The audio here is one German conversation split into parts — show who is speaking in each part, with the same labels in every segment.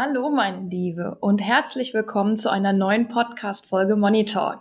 Speaker 1: Hallo meine Liebe und herzlich willkommen zu einer neuen Podcast-Folge Money Talk.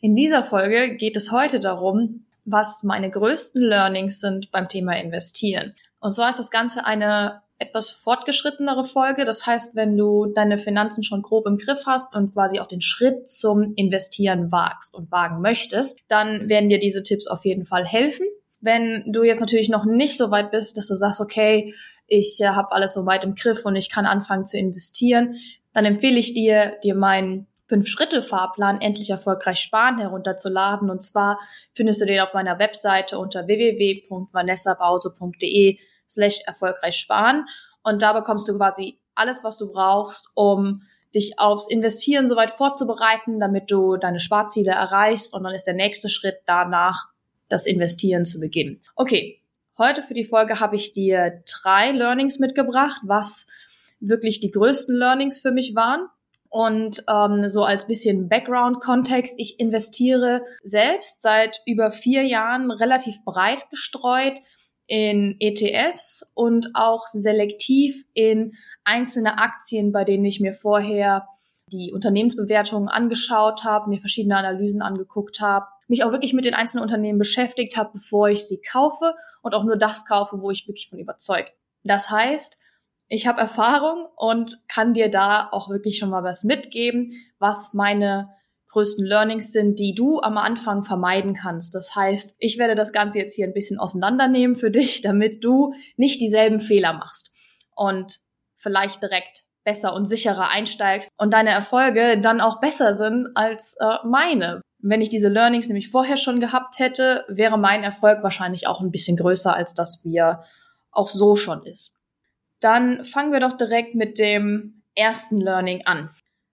Speaker 1: In dieser Folge geht es heute darum, was meine größten Learnings sind beim Thema Investieren. Und zwar ist das Ganze eine etwas fortgeschrittenere Folge. Das heißt, wenn du deine Finanzen schon grob im Griff hast und quasi auch den Schritt zum Investieren wagst und wagen möchtest, dann werden dir diese Tipps auf jeden Fall helfen. Wenn du jetzt natürlich noch nicht so weit bist, dass du sagst, okay, ich äh, habe alles so weit im Griff und ich kann anfangen zu investieren, dann empfehle ich dir, dir meinen Fünf-Schritte-Fahrplan endlich erfolgreich sparen herunterzuladen. Und zwar findest du den auf meiner Webseite unter www.vanessabause.de slash erfolgreich sparen. Und da bekommst du quasi alles, was du brauchst, um dich aufs Investieren soweit vorzubereiten, damit du deine Sparziele erreichst. Und dann ist der nächste Schritt danach, das Investieren zu beginnen. Okay, Heute für die Folge habe ich dir drei Learnings mitgebracht, was wirklich die größten Learnings für mich waren. Und ähm, so als bisschen Background-Kontext, ich investiere selbst seit über vier Jahren relativ breit gestreut in ETFs und auch selektiv in einzelne Aktien, bei denen ich mir vorher die Unternehmensbewertungen angeschaut habe, mir verschiedene Analysen angeguckt habe, mich auch wirklich mit den einzelnen Unternehmen beschäftigt habe, bevor ich sie kaufe und auch nur das kaufe, wo ich wirklich von überzeugt. Das heißt, ich habe Erfahrung und kann dir da auch wirklich schon mal was mitgeben, was meine größten Learnings sind, die du am Anfang vermeiden kannst. Das heißt, ich werde das Ganze jetzt hier ein bisschen auseinandernehmen für dich, damit du nicht dieselben Fehler machst und vielleicht direkt besser und sicherer einsteigst und deine Erfolge dann auch besser sind als äh, meine. Wenn ich diese Learnings nämlich vorher schon gehabt hätte, wäre mein Erfolg wahrscheinlich auch ein bisschen größer, als das wir auch so schon ist. Dann fangen wir doch direkt mit dem ersten Learning an.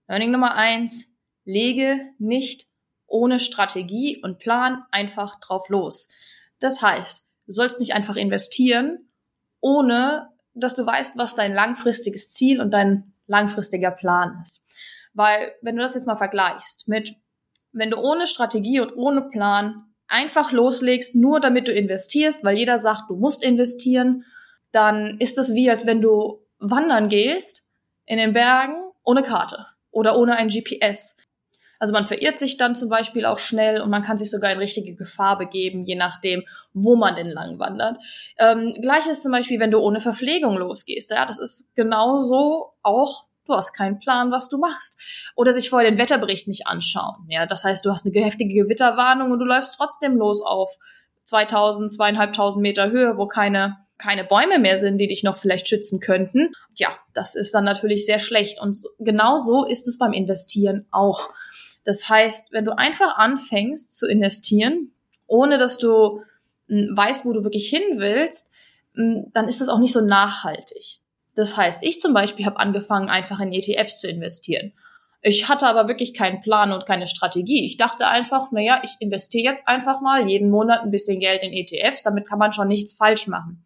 Speaker 1: Learning Nummer eins, lege nicht ohne Strategie und Plan einfach drauf los. Das heißt, du sollst nicht einfach investieren, ohne dass du weißt, was dein langfristiges Ziel und dein langfristiger Plan ist. Weil, wenn du das jetzt mal vergleichst mit, wenn du ohne Strategie und ohne Plan einfach loslegst, nur damit du investierst, weil jeder sagt, du musst investieren, dann ist das wie, als wenn du wandern gehst in den Bergen ohne Karte oder ohne ein GPS. Also man verirrt sich dann zum Beispiel auch schnell und man kann sich sogar in richtige Gefahr begeben, je nachdem, wo man denn lang wandert. Ähm, Gleiches zum Beispiel, wenn du ohne Verpflegung losgehst. Ja, das ist genauso auch du hast keinen Plan, was du machst. Oder sich vorher den Wetterbericht nicht anschauen. Ja, das heißt, du hast eine heftige Gewitterwarnung und du läufst trotzdem los auf 2000, zweieinhalbtausend Meter Höhe, wo keine keine Bäume mehr sind, die dich noch vielleicht schützen könnten. Tja, das ist dann natürlich sehr schlecht. Und genau so ist es beim Investieren auch. Das heißt, wenn du einfach anfängst zu investieren, ohne dass du hm, weißt, wo du wirklich hin willst, hm, dann ist das auch nicht so nachhaltig. Das heißt, ich zum Beispiel habe angefangen, einfach in ETFs zu investieren. Ich hatte aber wirklich keinen Plan und keine Strategie. Ich dachte einfach, na ja, ich investiere jetzt einfach mal jeden Monat ein bisschen Geld in ETFs, damit kann man schon nichts falsch machen.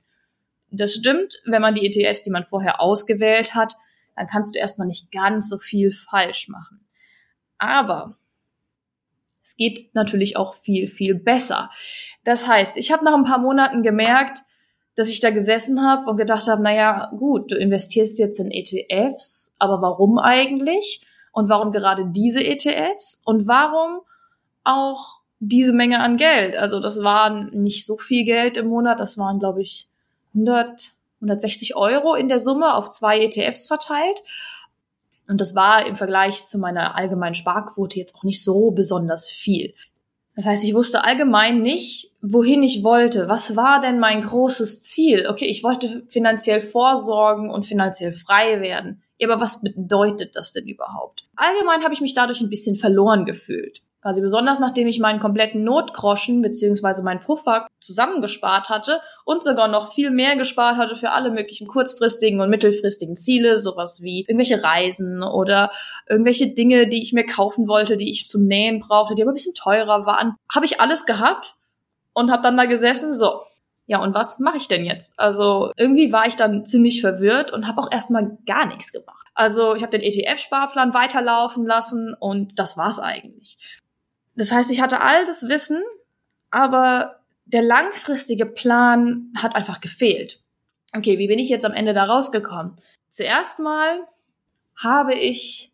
Speaker 1: Das stimmt, wenn man die ETFs, die man vorher ausgewählt hat, dann kannst du erstmal nicht ganz so viel falsch machen. Aber es geht natürlich auch viel, viel besser. Das heißt, ich habe nach ein paar Monaten gemerkt, dass ich da gesessen habe und gedacht habe, naja, gut, du investierst jetzt in ETFs, aber warum eigentlich? Und warum gerade diese ETFs? Und warum auch diese Menge an Geld? Also das waren nicht so viel Geld im Monat, das waren, glaube ich, 100, 160 Euro in der Summe auf zwei ETFs verteilt. Und das war im Vergleich zu meiner allgemeinen Sparquote jetzt auch nicht so besonders viel. Das heißt, ich wusste allgemein nicht, wohin ich wollte. Was war denn mein großes Ziel? Okay, ich wollte finanziell vorsorgen und finanziell frei werden. Ja, aber was bedeutet das denn überhaupt? Allgemein habe ich mich dadurch ein bisschen verloren gefühlt. Quasi besonders nachdem ich meinen kompletten Notgroschen beziehungsweise meinen Puffer zusammengespart hatte und sogar noch viel mehr gespart hatte für alle möglichen kurzfristigen und mittelfristigen Ziele, sowas wie irgendwelche Reisen oder irgendwelche Dinge, die ich mir kaufen wollte, die ich zum Nähen brauchte, die aber ein bisschen teurer waren, habe ich alles gehabt und habe dann da gesessen, so, ja, und was mache ich denn jetzt? Also irgendwie war ich dann ziemlich verwirrt und habe auch erstmal gar nichts gemacht. Also ich habe den ETF-Sparplan weiterlaufen lassen und das war's eigentlich. Das heißt, ich hatte all das Wissen, aber der langfristige Plan hat einfach gefehlt. Okay, wie bin ich jetzt am Ende da rausgekommen? Zuerst mal habe ich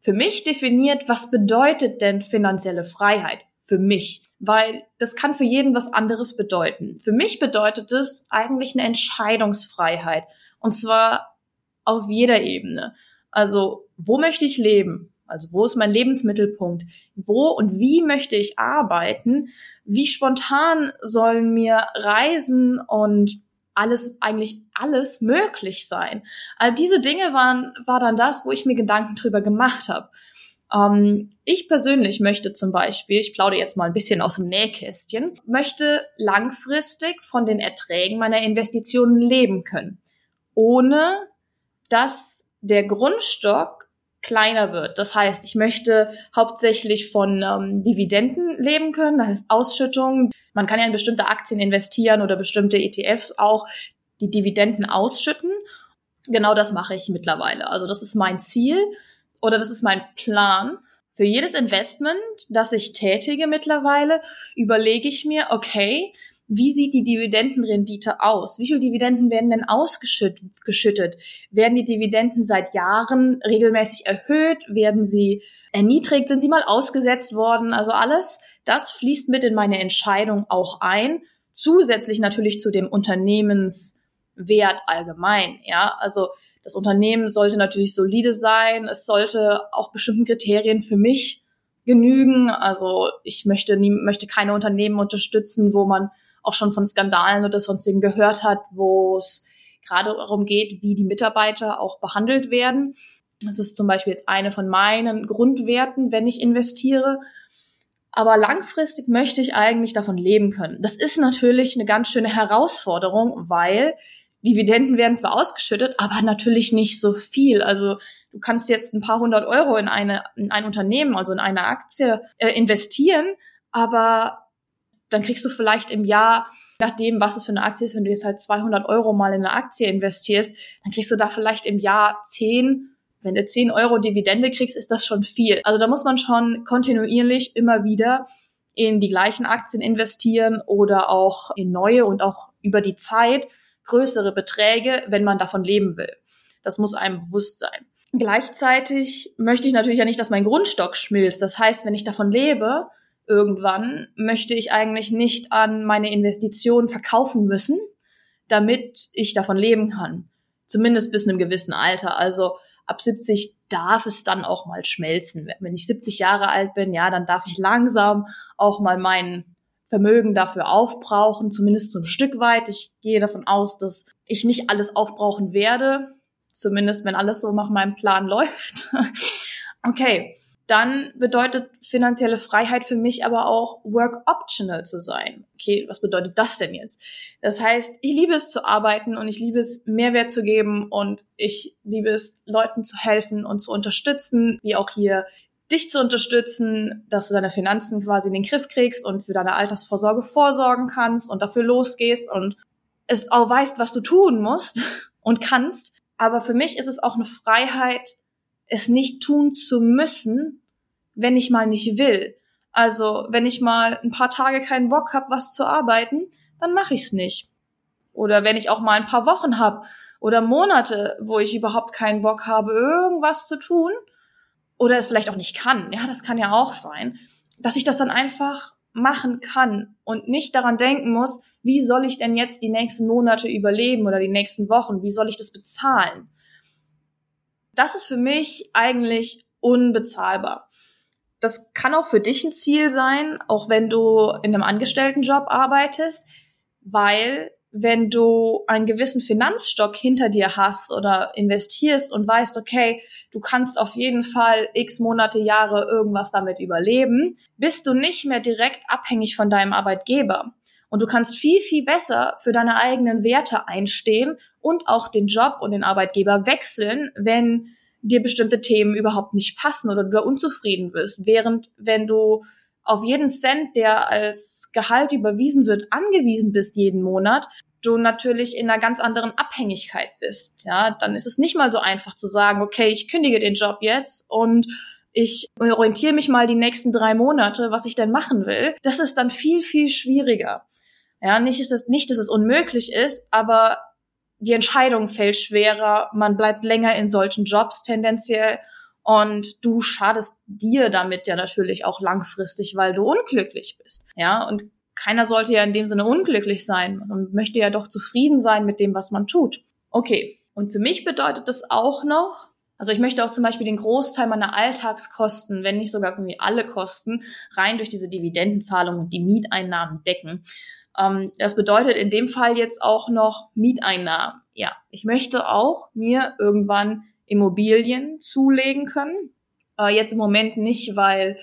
Speaker 1: für mich definiert, was bedeutet denn finanzielle Freiheit für mich? weil das kann für jeden was anderes bedeuten. Für mich bedeutet es eigentlich eine Entscheidungsfreiheit und zwar auf jeder Ebene. Also, wo möchte ich leben? Also, wo ist mein Lebensmittelpunkt? Wo und wie möchte ich arbeiten? Wie spontan sollen mir Reisen und alles, eigentlich alles möglich sein? All diese Dinge waren, war dann das, wo ich mir Gedanken drüber gemacht habe. Ähm, ich persönlich möchte zum Beispiel, ich plaudere jetzt mal ein bisschen aus dem Nähkästchen, möchte langfristig von den Erträgen meiner Investitionen leben können, ohne dass der Grundstock kleiner wird. Das heißt, ich möchte hauptsächlich von ähm, Dividenden leben können, das heißt Ausschüttungen. Man kann ja in bestimmte Aktien investieren oder bestimmte ETFs auch die Dividenden ausschütten. Genau das mache ich mittlerweile. Also das ist mein Ziel oder das ist mein Plan. Für jedes Investment, das ich tätige mittlerweile, überlege ich mir, okay, wie sieht die Dividendenrendite aus? Wie viel Dividenden werden denn ausgeschüttet? Werden die Dividenden seit Jahren regelmäßig erhöht? Werden sie erniedrigt? Sind sie mal ausgesetzt worden? Also alles, das fließt mit in meine Entscheidung auch ein. Zusätzlich natürlich zu dem Unternehmenswert allgemein. Ja, also das Unternehmen sollte natürlich solide sein. Es sollte auch bestimmten Kriterien für mich genügen. Also ich möchte, nie, möchte keine Unternehmen unterstützen, wo man auch schon von Skandalen oder sonstigen gehört hat, wo es gerade darum geht, wie die Mitarbeiter auch behandelt werden. Das ist zum Beispiel jetzt eine von meinen Grundwerten, wenn ich investiere. Aber langfristig möchte ich eigentlich davon leben können. Das ist natürlich eine ganz schöne Herausforderung, weil Dividenden werden zwar ausgeschüttet, aber natürlich nicht so viel. Also du kannst jetzt ein paar hundert Euro in, eine, in ein Unternehmen, also in eine Aktie äh, investieren, aber dann kriegst du vielleicht im Jahr, nachdem was es für eine Aktie ist, wenn du jetzt halt 200 Euro mal in eine Aktie investierst, dann kriegst du da vielleicht im Jahr 10 wenn du 10 Euro Dividende kriegst, ist das schon viel. Also da muss man schon kontinuierlich immer wieder in die gleichen Aktien investieren oder auch in neue und auch über die Zeit größere Beträge, wenn man davon leben will. Das muss einem bewusst sein. Gleichzeitig möchte ich natürlich ja nicht, dass mein Grundstock schmilzt. Das heißt, wenn ich davon lebe, irgendwann möchte ich eigentlich nicht an meine Investitionen verkaufen müssen, damit ich davon leben kann. Zumindest bis einem gewissen Alter. Also ab 70 darf es dann auch mal schmelzen. Wenn ich 70 Jahre alt bin, ja, dann darf ich langsam auch mal meinen Vermögen dafür aufbrauchen, zumindest so ein Stück weit. Ich gehe davon aus, dass ich nicht alles aufbrauchen werde, zumindest wenn alles so nach meinem Plan läuft. okay, dann bedeutet finanzielle Freiheit für mich aber auch work optional zu sein. Okay, was bedeutet das denn jetzt? Das heißt, ich liebe es zu arbeiten und ich liebe es Mehrwert zu geben und ich liebe es Leuten zu helfen und zu unterstützen, wie auch hier dich zu unterstützen, dass du deine Finanzen quasi in den Griff kriegst und für deine Altersvorsorge vorsorgen kannst und dafür losgehst und es auch weißt, was du tun musst und kannst. Aber für mich ist es auch eine Freiheit, es nicht tun zu müssen, wenn ich mal nicht will. Also, wenn ich mal ein paar Tage keinen Bock habe, was zu arbeiten, dann mache ich es nicht. Oder wenn ich auch mal ein paar Wochen habe oder Monate, wo ich überhaupt keinen Bock habe, irgendwas zu tun, oder es vielleicht auch nicht kann, ja, das kann ja auch sein, dass ich das dann einfach machen kann und nicht daran denken muss, wie soll ich denn jetzt die nächsten Monate überleben oder die nächsten Wochen, wie soll ich das bezahlen? Das ist für mich eigentlich unbezahlbar. Das kann auch für dich ein Ziel sein, auch wenn du in einem Angestelltenjob arbeitest, weil wenn du einen gewissen Finanzstock hinter dir hast oder investierst und weißt, okay, du kannst auf jeden Fall x Monate, Jahre irgendwas damit überleben, bist du nicht mehr direkt abhängig von deinem Arbeitgeber. Und du kannst viel, viel besser für deine eigenen Werte einstehen und auch den Job und den Arbeitgeber wechseln, wenn dir bestimmte Themen überhaupt nicht passen oder du da unzufrieden bist. Während wenn du auf jeden Cent, der als Gehalt überwiesen wird, angewiesen bist jeden Monat, du natürlich in einer ganz anderen Abhängigkeit bist. Ja, dann ist es nicht mal so einfach zu sagen, okay, ich kündige den Job jetzt und ich orientiere mich mal die nächsten drei Monate, was ich denn machen will. Das ist dann viel, viel schwieriger. Ja, nicht ist es, nicht, dass es unmöglich ist, aber die Entscheidung fällt schwerer. Man bleibt länger in solchen Jobs tendenziell und du schadest dir damit ja natürlich auch langfristig, weil du unglücklich bist. Ja, und keiner sollte ja in dem Sinne unglücklich sein. Also man möchte ja doch zufrieden sein mit dem, was man tut. Okay. Und für mich bedeutet das auch noch, also ich möchte auch zum Beispiel den Großteil meiner Alltagskosten, wenn nicht sogar irgendwie alle Kosten, rein durch diese Dividendenzahlung und die Mieteinnahmen decken. Ähm, das bedeutet in dem Fall jetzt auch noch Mieteinnahmen. Ja, ich möchte auch mir irgendwann Immobilien zulegen können. Äh, jetzt im Moment nicht, weil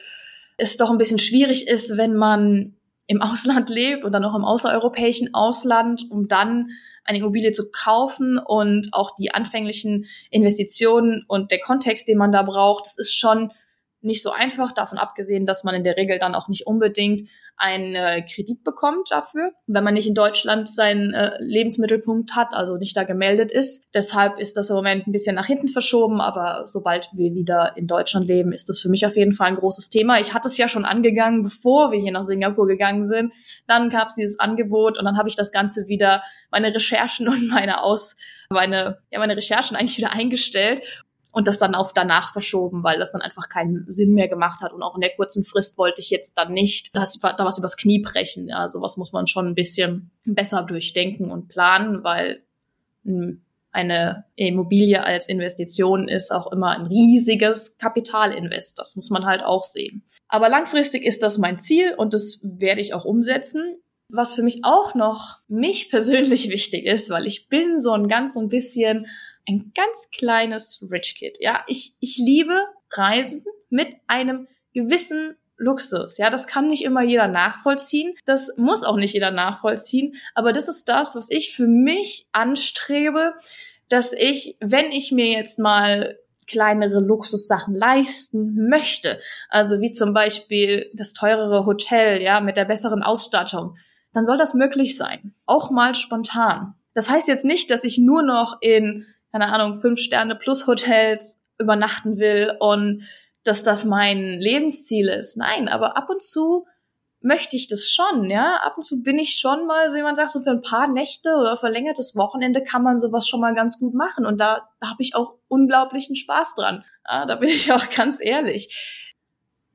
Speaker 1: es doch ein bisschen schwierig ist, wenn man im Ausland lebt und dann noch im außereuropäischen Ausland, um dann eine Immobilie zu kaufen und auch die anfänglichen Investitionen und der Kontext, den man da braucht, das ist schon nicht so einfach, davon abgesehen, dass man in der Regel dann auch nicht unbedingt einen äh, Kredit bekommt dafür, wenn man nicht in Deutschland seinen äh, Lebensmittelpunkt hat, also nicht da gemeldet ist. Deshalb ist das im Moment ein bisschen nach hinten verschoben, aber sobald wir wieder in Deutschland leben, ist das für mich auf jeden Fall ein großes Thema. Ich hatte es ja schon angegangen, bevor wir hier nach Singapur gegangen sind. Dann gab es dieses Angebot und dann habe ich das Ganze wieder, meine Recherchen und meine Aus, meine, ja, meine Recherchen eigentlich wieder eingestellt und das dann auf danach verschoben, weil das dann einfach keinen Sinn mehr gemacht hat. Und auch in der kurzen Frist wollte ich jetzt dann nicht das, da was übers Knie brechen. Ja, sowas muss man schon ein bisschen besser durchdenken und planen, weil hm, eine Immobilie als Investition ist auch immer ein riesiges Kapitalinvest. Das muss man halt auch sehen. Aber langfristig ist das mein Ziel und das werde ich auch umsetzen. Was für mich auch noch mich persönlich wichtig ist, weil ich bin so ein ganz so ein bisschen ein ganz kleines Rich Kid. Ja, ich, ich liebe Reisen mit einem gewissen Luxus. Ja, das kann nicht immer jeder nachvollziehen. Das muss auch nicht jeder nachvollziehen. Aber das ist das, was ich für mich anstrebe, dass ich, wenn ich mir jetzt mal kleinere Luxussachen leisten möchte, also wie zum Beispiel das teurere Hotel, ja, mit der besseren Ausstattung, dann soll das möglich sein. Auch mal spontan. Das heißt jetzt nicht, dass ich nur noch in keine Ahnung, fünf Sterne plus Hotels übernachten will und dass das mein Lebensziel ist. Nein, aber ab und zu möchte ich das schon, ja. Ab und zu bin ich schon mal, wie man sagt, so für ein paar Nächte oder verlängertes Wochenende kann man sowas schon mal ganz gut machen. Und da, da habe ich auch unglaublichen Spaß dran. Ja, da bin ich auch ganz ehrlich.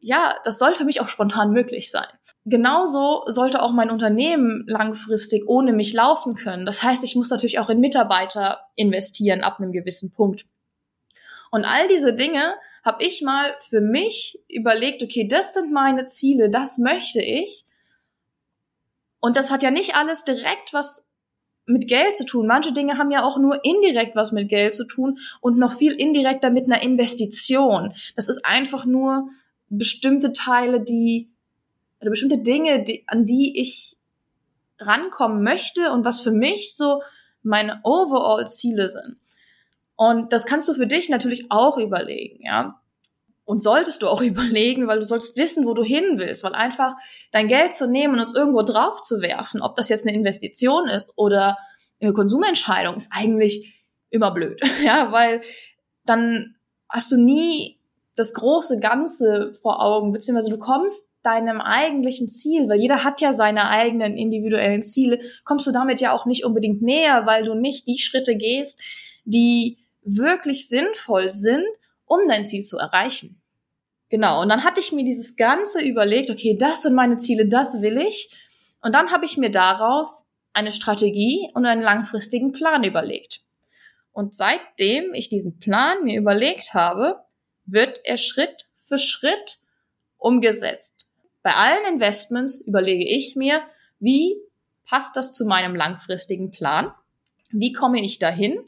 Speaker 1: Ja, das soll für mich auch spontan möglich sein. Genauso sollte auch mein Unternehmen langfristig ohne mich laufen können. Das heißt, ich muss natürlich auch in Mitarbeiter investieren ab einem gewissen Punkt. Und all diese Dinge habe ich mal für mich überlegt, okay, das sind meine Ziele, das möchte ich. Und das hat ja nicht alles direkt was mit Geld zu tun. Manche Dinge haben ja auch nur indirekt was mit Geld zu tun und noch viel indirekter mit einer Investition. Das ist einfach nur bestimmte Teile, die oder bestimmte Dinge, die, an die ich rankommen möchte und was für mich so meine Overall-Ziele sind. Und das kannst du für dich natürlich auch überlegen, ja. Und solltest du auch überlegen, weil du sollst wissen, wo du hin willst, weil einfach dein Geld zu nehmen und es irgendwo drauf zu werfen, ob das jetzt eine Investition ist oder eine Konsumentscheidung, ist eigentlich immer blöd, ja, weil dann hast du nie das große Ganze vor Augen, beziehungsweise du kommst deinem eigentlichen Ziel, weil jeder hat ja seine eigenen individuellen Ziele, kommst du damit ja auch nicht unbedingt näher, weil du nicht die Schritte gehst, die wirklich sinnvoll sind, um dein Ziel zu erreichen. Genau, und dann hatte ich mir dieses Ganze überlegt, okay, das sind meine Ziele, das will ich. Und dann habe ich mir daraus eine Strategie und einen langfristigen Plan überlegt. Und seitdem ich diesen Plan mir überlegt habe, wird er Schritt für Schritt umgesetzt. Bei allen Investments überlege ich mir, wie passt das zu meinem langfristigen Plan? Wie komme ich dahin?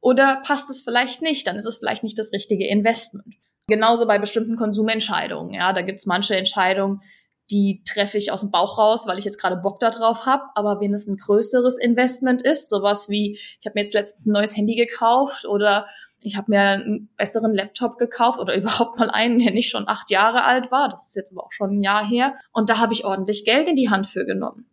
Speaker 1: Oder passt es vielleicht nicht? Dann ist es vielleicht nicht das richtige Investment. Genauso bei bestimmten Konsumentscheidungen. Ja, da gibt's manche Entscheidungen, die treffe ich aus dem Bauch raus, weil ich jetzt gerade Bock da drauf habe. Aber wenn es ein größeres Investment ist, sowas wie, ich habe mir jetzt letztens ein neues Handy gekauft oder ich habe mir einen besseren Laptop gekauft oder überhaupt mal einen, der nicht schon acht Jahre alt war. Das ist jetzt aber auch schon ein Jahr her. Und da habe ich ordentlich Geld in die Hand für genommen.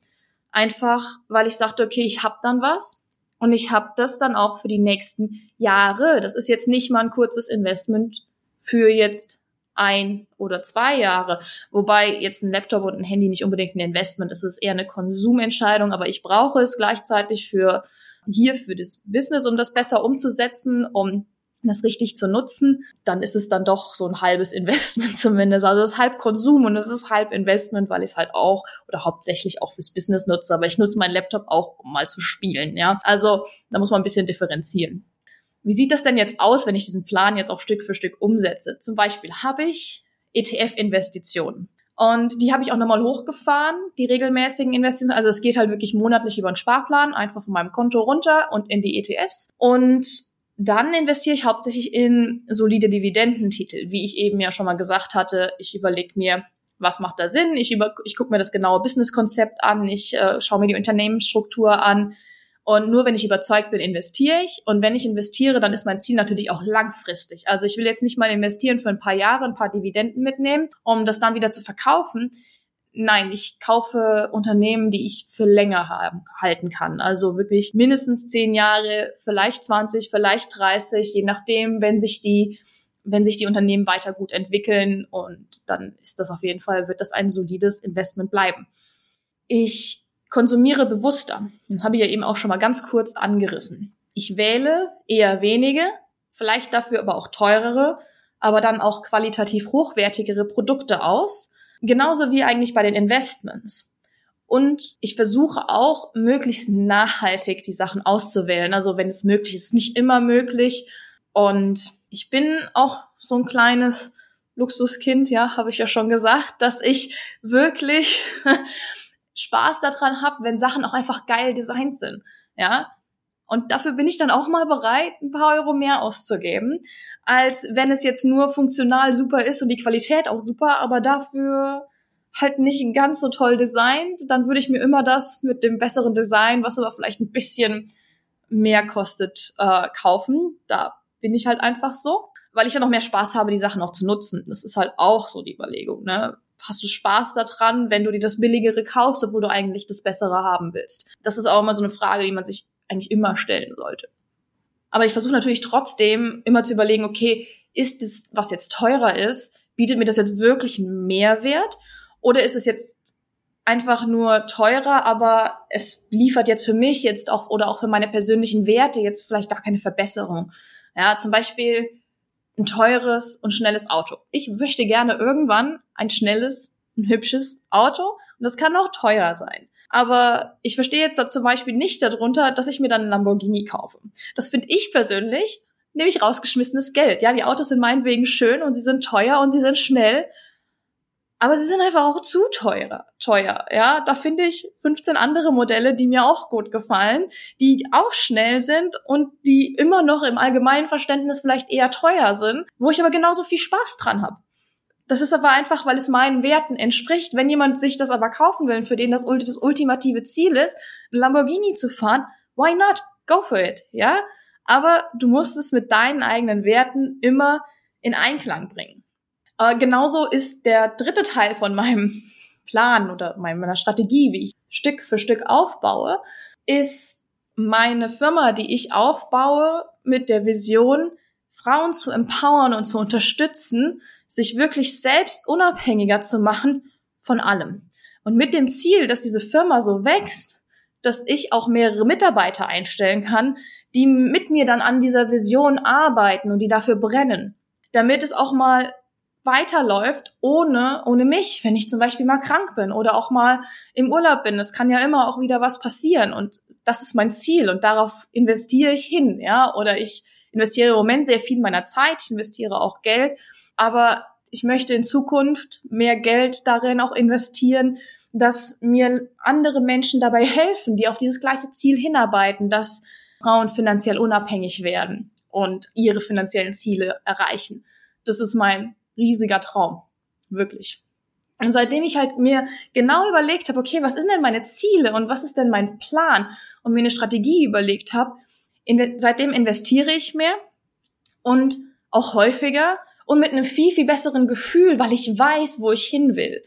Speaker 1: Einfach, weil ich sagte, okay, ich habe dann was und ich habe das dann auch für die nächsten Jahre. Das ist jetzt nicht mal ein kurzes Investment für jetzt ein oder zwei Jahre. Wobei jetzt ein Laptop und ein Handy nicht unbedingt ein Investment ist. Es ist eher eine Konsumentscheidung, aber ich brauche es gleichzeitig für hier für das Business, um das besser umzusetzen, um das richtig zu nutzen, dann ist es dann doch so ein halbes Investment zumindest. Also es ist halb Konsum und es ist halb Investment, weil ich es halt auch oder hauptsächlich auch fürs Business nutze. Aber ich nutze meinen Laptop auch, um mal zu spielen. Ja, also da muss man ein bisschen differenzieren. Wie sieht das denn jetzt aus, wenn ich diesen Plan jetzt auch Stück für Stück umsetze? Zum Beispiel habe ich ETF-Investitionen. Und die habe ich auch nochmal hochgefahren, die regelmäßigen Investitionen. Also es geht halt wirklich monatlich über einen Sparplan, einfach von meinem Konto runter und in die ETFs. Und dann investiere ich hauptsächlich in solide Dividendentitel, wie ich eben ja schon mal gesagt hatte. Ich überlege mir, was macht da Sinn? Ich, über, ich gucke mir das genaue Businesskonzept an, ich äh, schaue mir die Unternehmensstruktur an. Und nur wenn ich überzeugt bin, investiere ich. Und wenn ich investiere, dann ist mein Ziel natürlich auch langfristig. Also ich will jetzt nicht mal investieren für ein paar Jahre, ein paar Dividenden mitnehmen, um das dann wieder zu verkaufen, Nein, ich kaufe Unternehmen, die ich für länger haben, halten kann. Also wirklich mindestens zehn Jahre, vielleicht 20, vielleicht 30, je nachdem, wenn sich die, wenn sich die Unternehmen weiter gut entwickeln und dann ist das auf jeden Fall, wird das ein solides Investment bleiben. Ich konsumiere bewusster. Das habe ich ja eben auch schon mal ganz kurz angerissen. Ich wähle eher wenige, vielleicht dafür aber auch teurere, aber dann auch qualitativ hochwertigere Produkte aus Genauso wie eigentlich bei den Investments. Und ich versuche auch möglichst nachhaltig die Sachen auszuwählen. Also wenn es möglich ist, nicht immer möglich. Und ich bin auch so ein kleines Luxuskind, ja, habe ich ja schon gesagt, dass ich wirklich Spaß daran habe, wenn Sachen auch einfach geil designt sind, ja. Und dafür bin ich dann auch mal bereit, ein paar Euro mehr auszugeben als wenn es jetzt nur funktional super ist und die Qualität auch super, aber dafür halt nicht ganz so toll designt, dann würde ich mir immer das mit dem besseren Design, was aber vielleicht ein bisschen mehr kostet, äh, kaufen. Da bin ich halt einfach so, weil ich ja noch mehr Spaß habe, die Sachen auch zu nutzen. Das ist halt auch so die Überlegung. Ne? Hast du Spaß daran, wenn du dir das Billigere kaufst, obwohl du eigentlich das Bessere haben willst? Das ist auch immer so eine Frage, die man sich eigentlich immer stellen sollte. Aber ich versuche natürlich trotzdem immer zu überlegen, okay, ist es, was jetzt teurer ist, bietet mir das jetzt wirklich einen Mehrwert? Oder ist es jetzt einfach nur teurer, aber es liefert jetzt für mich jetzt auch oder auch für meine persönlichen Werte jetzt vielleicht gar keine Verbesserung? Ja, zum Beispiel ein teures und schnelles Auto. Ich möchte gerne irgendwann ein schnelles, ein hübsches Auto und das kann auch teuer sein. Aber ich verstehe jetzt da zum Beispiel nicht darunter, dass ich mir dann einen Lamborghini kaufe. Das finde ich persönlich nämlich rausgeschmissenes Geld. Ja, die Autos sind meinetwegen schön und sie sind teuer und sie sind schnell. Aber sie sind einfach auch zu teuer, teuer. Ja, da finde ich 15 andere Modelle, die mir auch gut gefallen, die auch schnell sind und die immer noch im allgemeinen Verständnis vielleicht eher teuer sind, wo ich aber genauso viel Spaß dran habe. Das ist aber einfach, weil es meinen Werten entspricht. Wenn jemand sich das aber kaufen will, für den das, das ultimative Ziel ist, ein Lamborghini zu fahren, why not? Go for it, ja? Aber du musst es mit deinen eigenen Werten immer in Einklang bringen. Äh, genauso ist der dritte Teil von meinem Plan oder meiner Strategie, wie ich Stück für Stück aufbaue, ist meine Firma, die ich aufbaue, mit der Vision, Frauen zu empowern und zu unterstützen, sich wirklich selbst unabhängiger zu machen von allem. Und mit dem Ziel, dass diese Firma so wächst, dass ich auch mehrere Mitarbeiter einstellen kann, die mit mir dann an dieser Vision arbeiten und die dafür brennen, damit es auch mal weiterläuft ohne, ohne mich, wenn ich zum Beispiel mal krank bin oder auch mal im Urlaub bin. Es kann ja immer auch wieder was passieren und das ist mein Ziel und darauf investiere ich hin, ja, oder ich investiere im Moment sehr viel meiner Zeit, ich investiere auch Geld aber ich möchte in Zukunft mehr Geld darin auch investieren, dass mir andere Menschen dabei helfen, die auf dieses gleiche Ziel hinarbeiten, dass Frauen finanziell unabhängig werden und ihre finanziellen Ziele erreichen. Das ist mein riesiger Traum. Wirklich. Und seitdem ich halt mir genau überlegt habe, okay, was sind denn meine Ziele und was ist denn mein Plan und mir eine Strategie überlegt habe, in, seitdem investiere ich mehr und auch häufiger und mit einem viel, viel besseren Gefühl, weil ich weiß, wo ich hin will.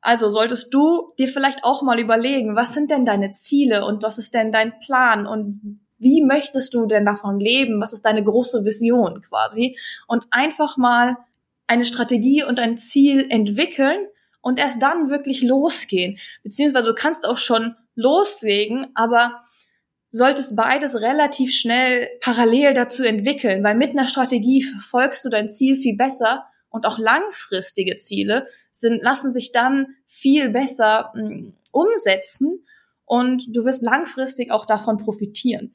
Speaker 1: Also solltest du dir vielleicht auch mal überlegen, was sind denn deine Ziele und was ist denn dein Plan und wie möchtest du denn davon leben? Was ist deine große Vision quasi? Und einfach mal eine Strategie und ein Ziel entwickeln und erst dann wirklich losgehen. Beziehungsweise du kannst auch schon loslegen, aber solltest beides relativ schnell parallel dazu entwickeln, weil mit einer Strategie verfolgst du dein Ziel viel besser und auch langfristige Ziele sind, lassen sich dann viel besser mh, hm, umsetzen und du wirst langfristig auch davon profitieren.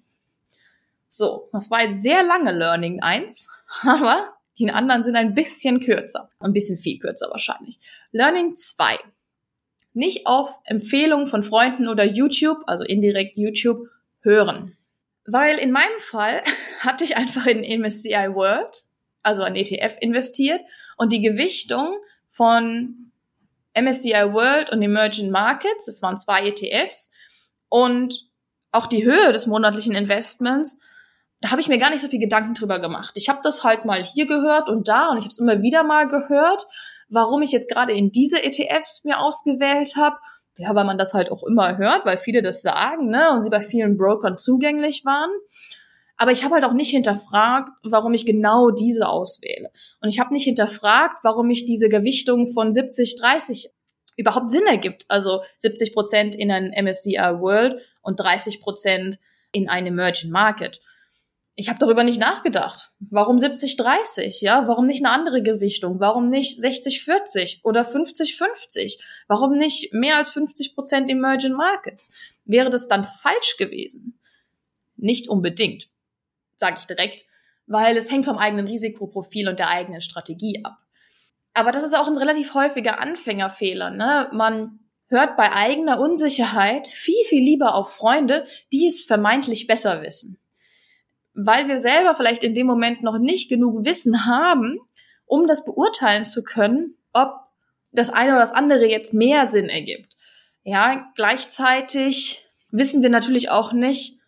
Speaker 1: So, das war jetzt sehr lange Learning 1, aber die anderen sind ein bisschen kürzer. Ein bisschen viel kürzer wahrscheinlich. Learning 2. Nicht auf Empfehlungen von Freunden oder YouTube, also indirekt YouTube, hören. Weil in meinem Fall hatte ich einfach in MSCI World, also ein ETF investiert und die Gewichtung von MSCI World und Emerging Markets, das waren zwei ETFs und auch die Höhe des monatlichen Investments da habe ich mir gar nicht so viel Gedanken drüber gemacht. Ich habe das halt mal hier gehört und da und ich habe es immer wieder mal gehört, warum ich jetzt gerade in diese ETFs mir ausgewählt habe. Ja, weil man das halt auch immer hört, weil viele das sagen, ne, und sie bei vielen Brokern zugänglich waren. Aber ich habe halt auch nicht hinterfragt, warum ich genau diese auswähle. Und ich habe nicht hinterfragt, warum ich diese Gewichtung von 70, 30 überhaupt Sinn ergibt. Also 70 Prozent in ein MSCI World und 30 Prozent in ein Emerging Market ich habe darüber nicht nachgedacht. Warum 70-30? Ja, warum nicht eine andere Gewichtung? Warum nicht 60-40 oder 50-50? Warum nicht mehr als 50 Prozent Emerging Markets? Wäre das dann falsch gewesen? Nicht unbedingt, sage ich direkt, weil es hängt vom eigenen Risikoprofil und der eigenen Strategie ab. Aber das ist auch ein relativ häufiger Anfängerfehler. Ne? Man hört bei eigener Unsicherheit viel, viel lieber auf Freunde, die es vermeintlich besser wissen weil wir selber vielleicht in dem Moment noch nicht genug Wissen haben, um das beurteilen zu können, ob das eine oder das andere jetzt mehr Sinn ergibt. Ja, gleichzeitig wissen wir natürlich auch nicht,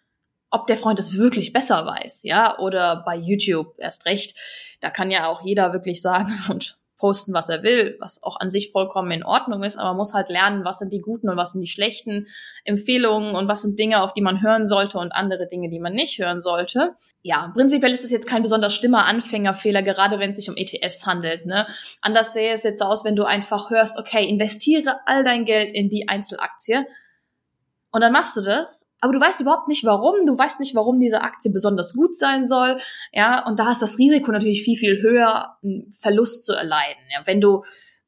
Speaker 1: ob der Freund es wirklich besser weiß, ja, oder bei YouTube erst recht. Da kann ja auch jeder wirklich sagen und posten, was er will, was auch an sich vollkommen in Ordnung ist, aber man muss halt lernen, was sind die guten und was sind die schlechten Empfehlungen und was sind Dinge, auf die man hören sollte und andere Dinge, die man nicht hören sollte. Ja, prinzipiell ist es jetzt kein besonders schlimmer Anfängerfehler, gerade wenn es sich um ETFs handelt. Ne? Anders sähe es jetzt aus, wenn du einfach hörst, okay, investiere all dein Geld in die Einzelaktie und dann machst du das aber du weißt überhaupt nicht warum, du weißt nicht, warum diese Aktie besonders gut sein soll, ja, und da ist das Risiko natürlich viel, viel höher, einen Verlust zu erleiden, ja, wenn du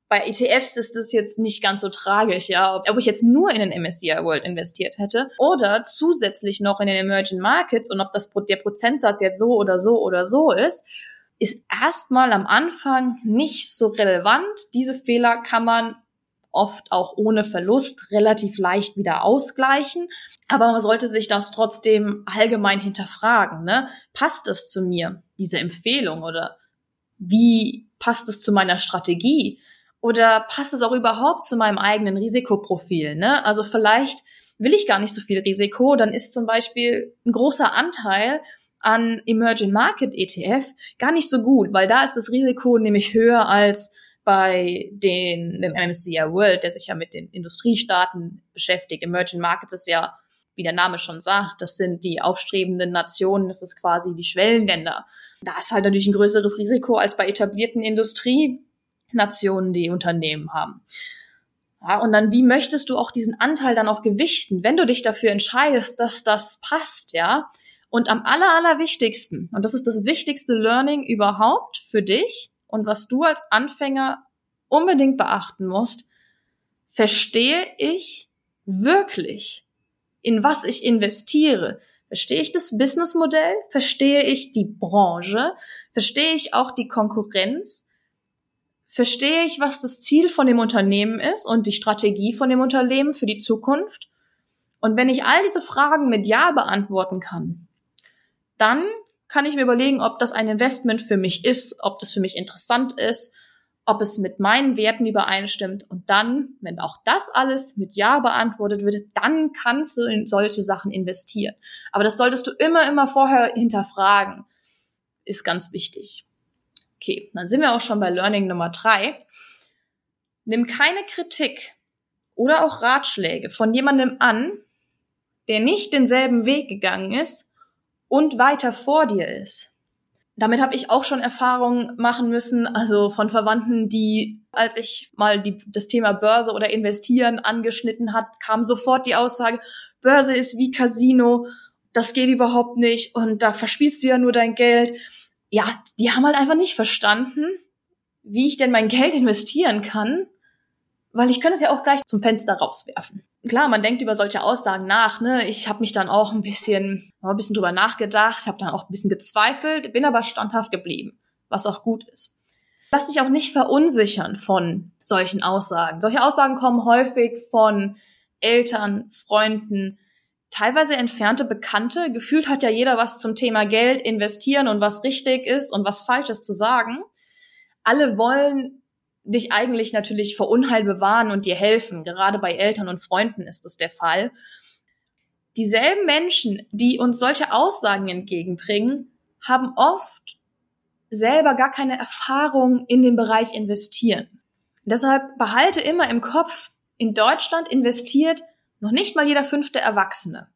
Speaker 1: bei ETFs ist das jetzt nicht ganz so tragisch, ja. Ob ich jetzt nur in den MSCI World investiert hätte oder zusätzlich noch in den Emerging Markets und ob das der Prozentsatz jetzt so oder so oder so ist, ist erstmal am Anfang nicht so relevant. Diese Fehler kann man oft auch ohne Verlust relativ leicht wieder ausgleichen. Aber man sollte sich das trotzdem allgemein hinterfragen. Ne? Passt es zu mir, diese Empfehlung? Oder wie passt es zu meiner Strategie? Oder passt es auch überhaupt zu meinem eigenen Risikoprofil? Ne? Also vielleicht will ich gar nicht so viel Risiko, dann ist zum Beispiel ein großer Anteil an Emerging Market ETF gar nicht so gut, weil da ist das Risiko nämlich höher als bei den, dem MSCI World, der sich ja mit den Industriestaaten beschäftigt. Emerging Markets ist ja wie der Name schon sagt, das sind die aufstrebenden Nationen, das ist quasi die Schwellenländer. Da ist halt natürlich ein größeres Risiko als bei etablierten Industrienationen, die Unternehmen haben. Ja, und dann, wie möchtest du auch diesen Anteil dann auch gewichten, wenn du dich dafür entscheidest, dass das passt, ja? Und am aller, aller wichtigsten, und das ist das wichtigste Learning überhaupt für dich und was du als Anfänger unbedingt beachten musst, verstehe ich wirklich, in was ich investiere. Verstehe ich das Businessmodell? Verstehe ich die Branche? Verstehe ich auch die Konkurrenz? Verstehe ich, was das Ziel von dem Unternehmen ist und die Strategie von dem Unternehmen für die Zukunft? Und wenn ich all diese Fragen mit Ja beantworten kann, dann kann ich mir überlegen, ob das ein Investment für mich ist, ob das für mich interessant ist, ob es mit meinen Werten übereinstimmt. Und dann, wenn auch das alles mit Ja beantwortet wird, dann kannst du in solche Sachen investieren. Aber das solltest du immer, immer vorher hinterfragen. Ist ganz wichtig. Okay, dann sind wir auch schon bei Learning Nummer drei. Nimm keine Kritik oder auch Ratschläge von jemandem an, der nicht denselben Weg gegangen ist und weiter vor dir ist. Damit habe ich auch schon Erfahrungen machen müssen, also von Verwandten, die, als ich mal die, das Thema Börse oder Investieren angeschnitten hat, kam sofort die Aussage, Börse ist wie Casino, das geht überhaupt nicht und da verspielst du ja nur dein Geld ja, die haben halt einfach nicht verstanden, wie ich denn mein Geld investieren kann, weil ich könnte es ja auch gleich zum Fenster rauswerfen. Klar, man denkt über solche Aussagen nach, ne? Ich habe mich dann auch ein bisschen, ein bisschen drüber nachgedacht, habe dann auch ein bisschen gezweifelt, bin aber standhaft geblieben, was auch gut ist. Lass dich auch nicht verunsichern von solchen Aussagen. Solche Aussagen kommen häufig von Eltern, Freunden, teilweise entfernte Bekannte. Gefühlt hat ja jeder was zum Thema Geld, investieren und was richtig ist und was falsch ist zu sagen. Alle wollen dich eigentlich natürlich vor Unheil bewahren und dir helfen. Gerade bei Eltern und Freunden ist das der Fall. Dieselben Menschen, die uns solche Aussagen entgegenbringen, haben oft selber gar keine Erfahrung in dem Bereich investieren. Deshalb behalte immer im Kopf, in Deutschland investiert noch nicht mal jeder fünfte Erwachsene.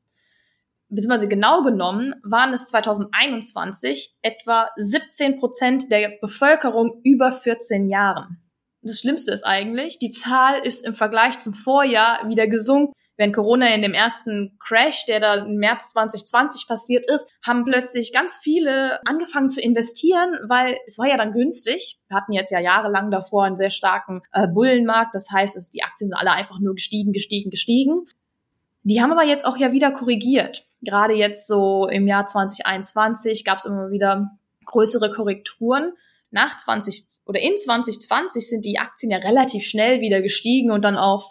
Speaker 1: Beziehungsweise genau genommen waren es 2021 etwa 17 Prozent der Bevölkerung über 14 Jahren. Das Schlimmste ist eigentlich, die Zahl ist im Vergleich zum Vorjahr wieder gesunken. Während Corona in dem ersten Crash, der da im März 2020 passiert ist, haben plötzlich ganz viele angefangen zu investieren, weil es war ja dann günstig. Wir hatten jetzt ja jahrelang davor einen sehr starken äh, Bullenmarkt. Das heißt, es, die Aktien sind alle einfach nur gestiegen, gestiegen, gestiegen. Die haben aber jetzt auch ja wieder korrigiert. Gerade jetzt so im Jahr 2021 gab es immer wieder größere Korrekturen nach 20 oder in 2020 sind die Aktien ja relativ schnell wieder gestiegen und dann auf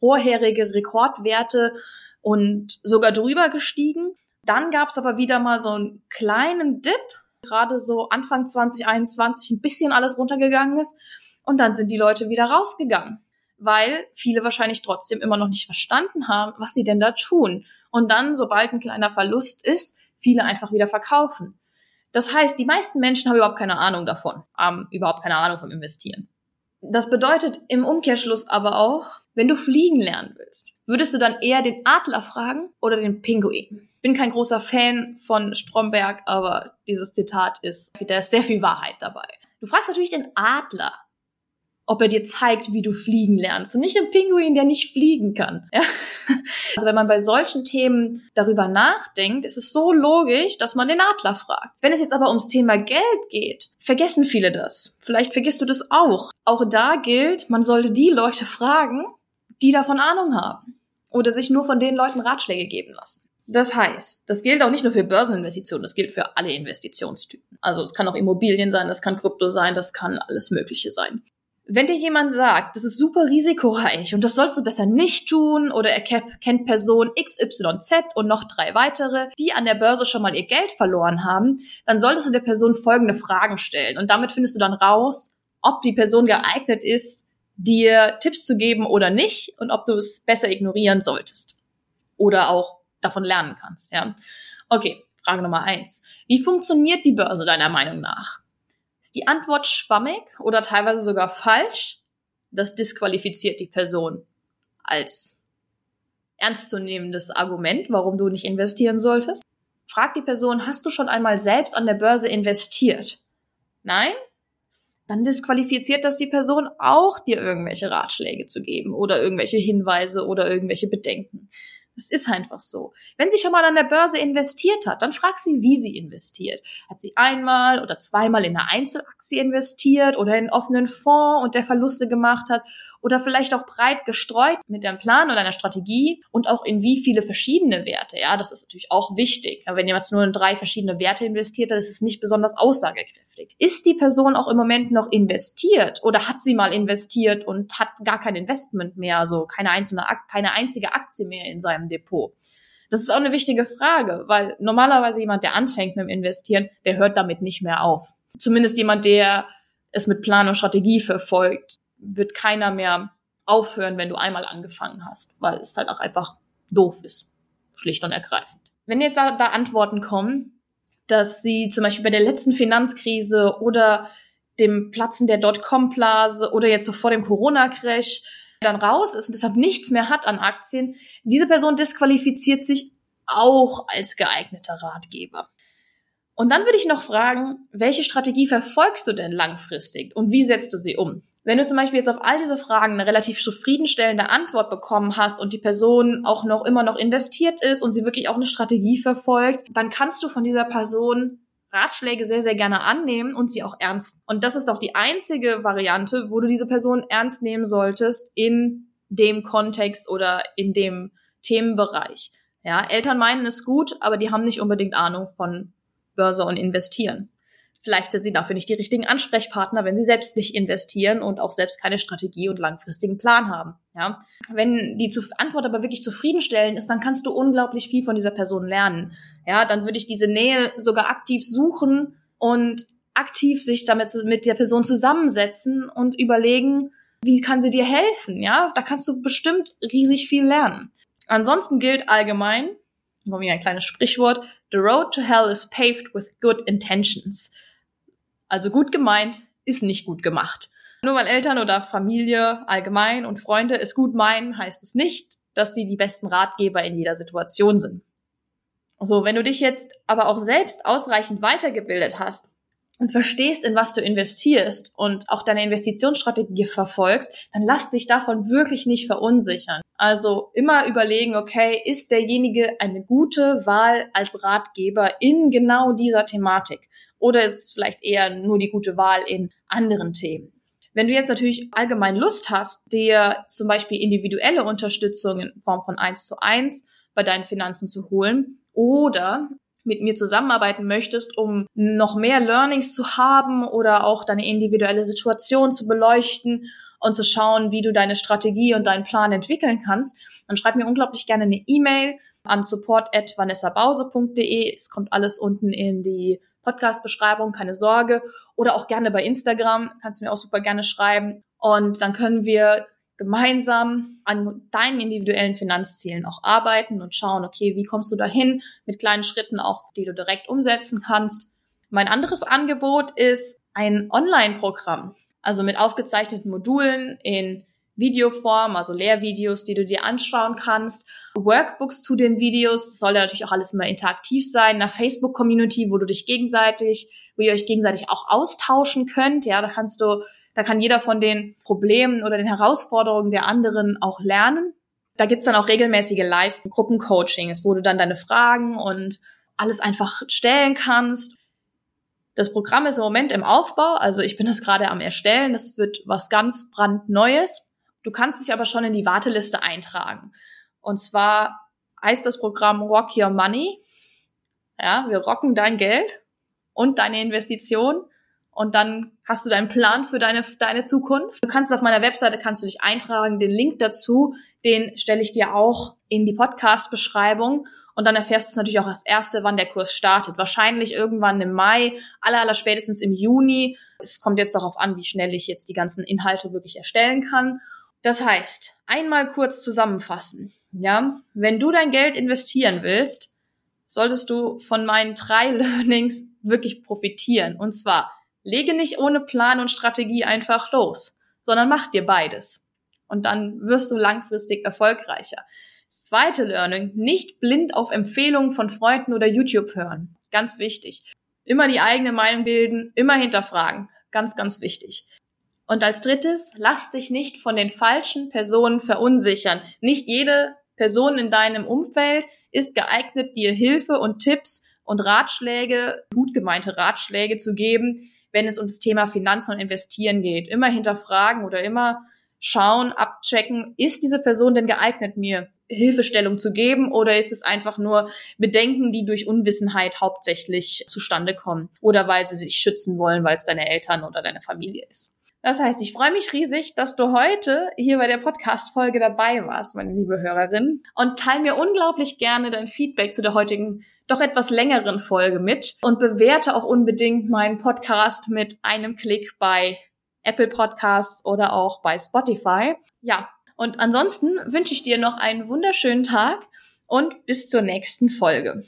Speaker 1: vorherige Rekordwerte und sogar drüber gestiegen. Dann gab es aber wieder mal so einen kleinen Dip, gerade so Anfang 2021 ein bisschen alles runtergegangen ist und dann sind die Leute wieder rausgegangen, weil viele wahrscheinlich trotzdem immer noch nicht verstanden haben, was sie denn da tun. Und dann, sobald ein kleiner Verlust ist, viele einfach wieder verkaufen. Das heißt, die meisten Menschen haben überhaupt keine Ahnung davon, haben überhaupt keine Ahnung vom Investieren. Das bedeutet im Umkehrschluss aber auch, wenn du fliegen lernen willst, würdest du dann eher den Adler fragen oder den Pinguin? Bin kein großer Fan von Stromberg, aber dieses Zitat ist, da ist sehr viel Wahrheit dabei. Du fragst natürlich den Adler, ob er dir zeigt, wie du fliegen lernst und nicht den Pinguin, der nicht fliegen kann. Ja? Also wenn man bei solchen Themen darüber nachdenkt, ist es so logisch, dass man den Adler fragt. Wenn es jetzt aber ums Thema Geld geht, vergessen viele das. Vielleicht vergisst du das auch. Auch da gilt, man sollte die Leute fragen, die davon Ahnung haben oder sich nur von den Leuten Ratschläge geben lassen. Das heißt, das gilt auch nicht nur für Börseninvestitionen, das gilt für alle Investitionstypen. Also es kann auch Immobilien sein, das kann Krypto sein, das kann alles Mögliche sein wenn dir jemand sagt, das ist super risikoreich und das sollst du besser nicht tun oder er kennt Person XYZ und noch drei weitere, die an der Börse schon mal ihr Geld verloren haben, dann solltest du der Person folgende Fragen stellen und damit findest du dann raus, ob die Person geeignet ist, dir Tipps zu geben oder nicht und ob du es besser ignorieren solltest oder auch davon lernen kannst, ja. Okay, Frage Nummer eins. Wie funktioniert die Börse deiner Meinung nach? Ist die Antwort schwammig oder teilweise sogar falsch? Das disqualifiziert die Person als ernstzunehmendes Argument, warum du nicht investieren solltest. Frag die Person, hast du schon einmal selbst an der Börse investiert? Nein? Dann disqualifiziert das die Person auch, dir irgendwelche Ratschläge zu geben oder irgendwelche Hinweise oder irgendwelche Bedenken. Es ist einfach so. Wenn sie schon mal an der Börse investiert hat, dann frag sie, wie sie investiert. Hat sie einmal oder zweimal in eine Einzelaktie investiert oder in einen offenen Fonds und der Verluste gemacht hat? Oder vielleicht auch breit gestreut mit deinem Plan oder deiner Strategie und auch in wie viele verschiedene Werte. Ja, das ist natürlich auch wichtig. Wenn jemand nur in drei verschiedene Werte investiert, dann ist es nicht besonders aussagekräftig. Ist die Person auch im Moment noch investiert oder hat sie mal investiert und hat gar kein Investment mehr, also keine einzelne, keine einzige Aktie mehr in seinem Depot? Das ist auch eine wichtige Frage, weil normalerweise jemand, der anfängt mit dem Investieren, der hört damit nicht mehr auf. Zumindest jemand, der es mit Plan und Strategie verfolgt, wird keiner mehr aufhören, wenn du einmal angefangen hast, weil es halt auch einfach doof ist. Schlicht und ergreifend. Wenn jetzt da Antworten kommen, dass sie zum Beispiel bei der letzten Finanzkrise oder dem Platzen der Dotcom-Blase oder jetzt so vor dem Corona-Crash dann raus ist und deshalb nichts mehr hat an Aktien, diese Person disqualifiziert sich auch als geeigneter Ratgeber. Und dann würde ich noch fragen, welche Strategie verfolgst du denn langfristig und wie setzt du sie um? Wenn du zum Beispiel jetzt auf all diese Fragen eine relativ zufriedenstellende Antwort bekommen hast und die Person auch noch immer noch investiert ist und sie wirklich auch eine Strategie verfolgt, dann kannst du von dieser Person Ratschläge sehr, sehr gerne annehmen und sie auch ernst. Und das ist auch die einzige Variante, wo du diese Person ernst nehmen solltest in dem Kontext oder in dem Themenbereich. Ja, Eltern meinen es gut, aber die haben nicht unbedingt Ahnung von Börse und Investieren. Vielleicht sind sie dafür nicht die richtigen Ansprechpartner, wenn sie selbst nicht investieren und auch selbst keine Strategie und langfristigen Plan haben. Ja, wenn die Antwort aber wirklich zufriedenstellend ist, dann kannst du unglaublich viel von dieser Person lernen. Ja, dann würde ich diese Nähe sogar aktiv suchen und aktiv sich damit mit der Person zusammensetzen und überlegen, wie kann sie dir helfen? Ja, da kannst du bestimmt riesig viel lernen. Ansonsten gilt allgemein, noch wieder ein kleines Sprichwort, the road to hell is paved with good intentions. Also gut gemeint ist nicht gut gemacht. Nur weil Eltern oder Familie allgemein und Freunde es gut meinen, heißt es nicht, dass sie die besten Ratgeber in jeder Situation sind. So, wenn du dich jetzt aber auch selbst ausreichend weitergebildet hast und verstehst, in was du investierst und auch deine Investitionsstrategie verfolgst, dann lass dich davon wirklich nicht verunsichern. Also immer überlegen, okay, ist derjenige eine gute Wahl als Ratgeber in genau dieser Thematik? Oder ist es vielleicht eher nur die gute Wahl in anderen Themen? Wenn du jetzt natürlich allgemein Lust hast, dir zum Beispiel individuelle Unterstützung in Form von eins zu eins bei deinen Finanzen zu holen oder mit mir zusammenarbeiten möchtest, um noch mehr Learnings zu haben oder auch deine individuelle Situation zu beleuchten und zu schauen, wie du deine Strategie und deinen Plan entwickeln kannst, dann schreib mir unglaublich gerne eine E-Mail an support@vanessabause.de. Es kommt alles unten in die Podcast-Beschreibung, keine Sorge. Oder auch gerne bei Instagram, kannst du mir auch super gerne schreiben. Und dann können wir gemeinsam an deinen individuellen Finanzzielen auch arbeiten und schauen, okay, wie kommst du dahin mit kleinen Schritten auch, die du direkt umsetzen kannst. Mein anderes Angebot ist ein Online-Programm, also mit aufgezeichneten Modulen in Videoform, also Lehrvideos, die du dir anschauen kannst, Workbooks zu den Videos, das soll ja natürlich auch alles immer interaktiv sein, eine Facebook-Community, wo du dich gegenseitig, wo ihr euch gegenseitig auch austauschen könnt, ja, da kannst du, da kann jeder von den Problemen oder den Herausforderungen der anderen auch lernen. Da gibt's dann auch regelmäßige Live-Gruppencoachings, wo du dann deine Fragen und alles einfach stellen kannst. Das Programm ist im Moment im Aufbau, also ich bin das gerade am Erstellen. Das wird was ganz brandneues. Du kannst dich aber schon in die Warteliste eintragen. Und zwar heißt das Programm Rock Your Money. Ja, wir rocken dein Geld und deine Investition und dann hast du deinen Plan für deine, deine Zukunft. Du kannst auf meiner Webseite kannst du dich eintragen. Den Link dazu, den stelle ich dir auch in die Podcast-Beschreibung. Und dann erfährst du natürlich auch als Erste, wann der Kurs startet. Wahrscheinlich irgendwann im Mai, aller, aller spätestens im Juni. Es kommt jetzt darauf an, wie schnell ich jetzt die ganzen Inhalte wirklich erstellen kann. Das heißt, einmal kurz zusammenfassen. Ja, wenn du dein Geld investieren willst, solltest du von meinen drei Learnings wirklich profitieren. Und zwar, lege nicht ohne Plan und Strategie einfach los, sondern mach dir beides. Und dann wirst du langfristig erfolgreicher. Zweite Learning, nicht blind auf Empfehlungen von Freunden oder YouTube hören. Ganz wichtig. Immer die eigene Meinung bilden, immer hinterfragen. Ganz, ganz wichtig. Und als drittes, lass dich nicht von den falschen Personen verunsichern. Nicht jede Person in deinem Umfeld ist geeignet, dir Hilfe und Tipps und Ratschläge, gut gemeinte Ratschläge zu geben, wenn es um das Thema Finanzen und Investieren geht. Immer hinterfragen oder immer schauen, abchecken, ist diese Person denn geeignet, mir Hilfestellung zu geben oder ist es einfach nur Bedenken, die durch Unwissenheit hauptsächlich zustande kommen oder weil sie sich schützen wollen, weil es deine Eltern oder deine Familie ist. Das heißt, ich freue mich riesig, dass du heute hier bei der Podcast-Folge dabei warst, meine liebe Hörerin. Und teile mir unglaublich gerne dein Feedback zu der heutigen, doch etwas längeren Folge mit und bewerte auch unbedingt meinen Podcast mit einem Klick bei Apple Podcasts oder auch bei Spotify. Ja, und ansonsten wünsche ich dir noch einen wunderschönen Tag und bis zur nächsten Folge.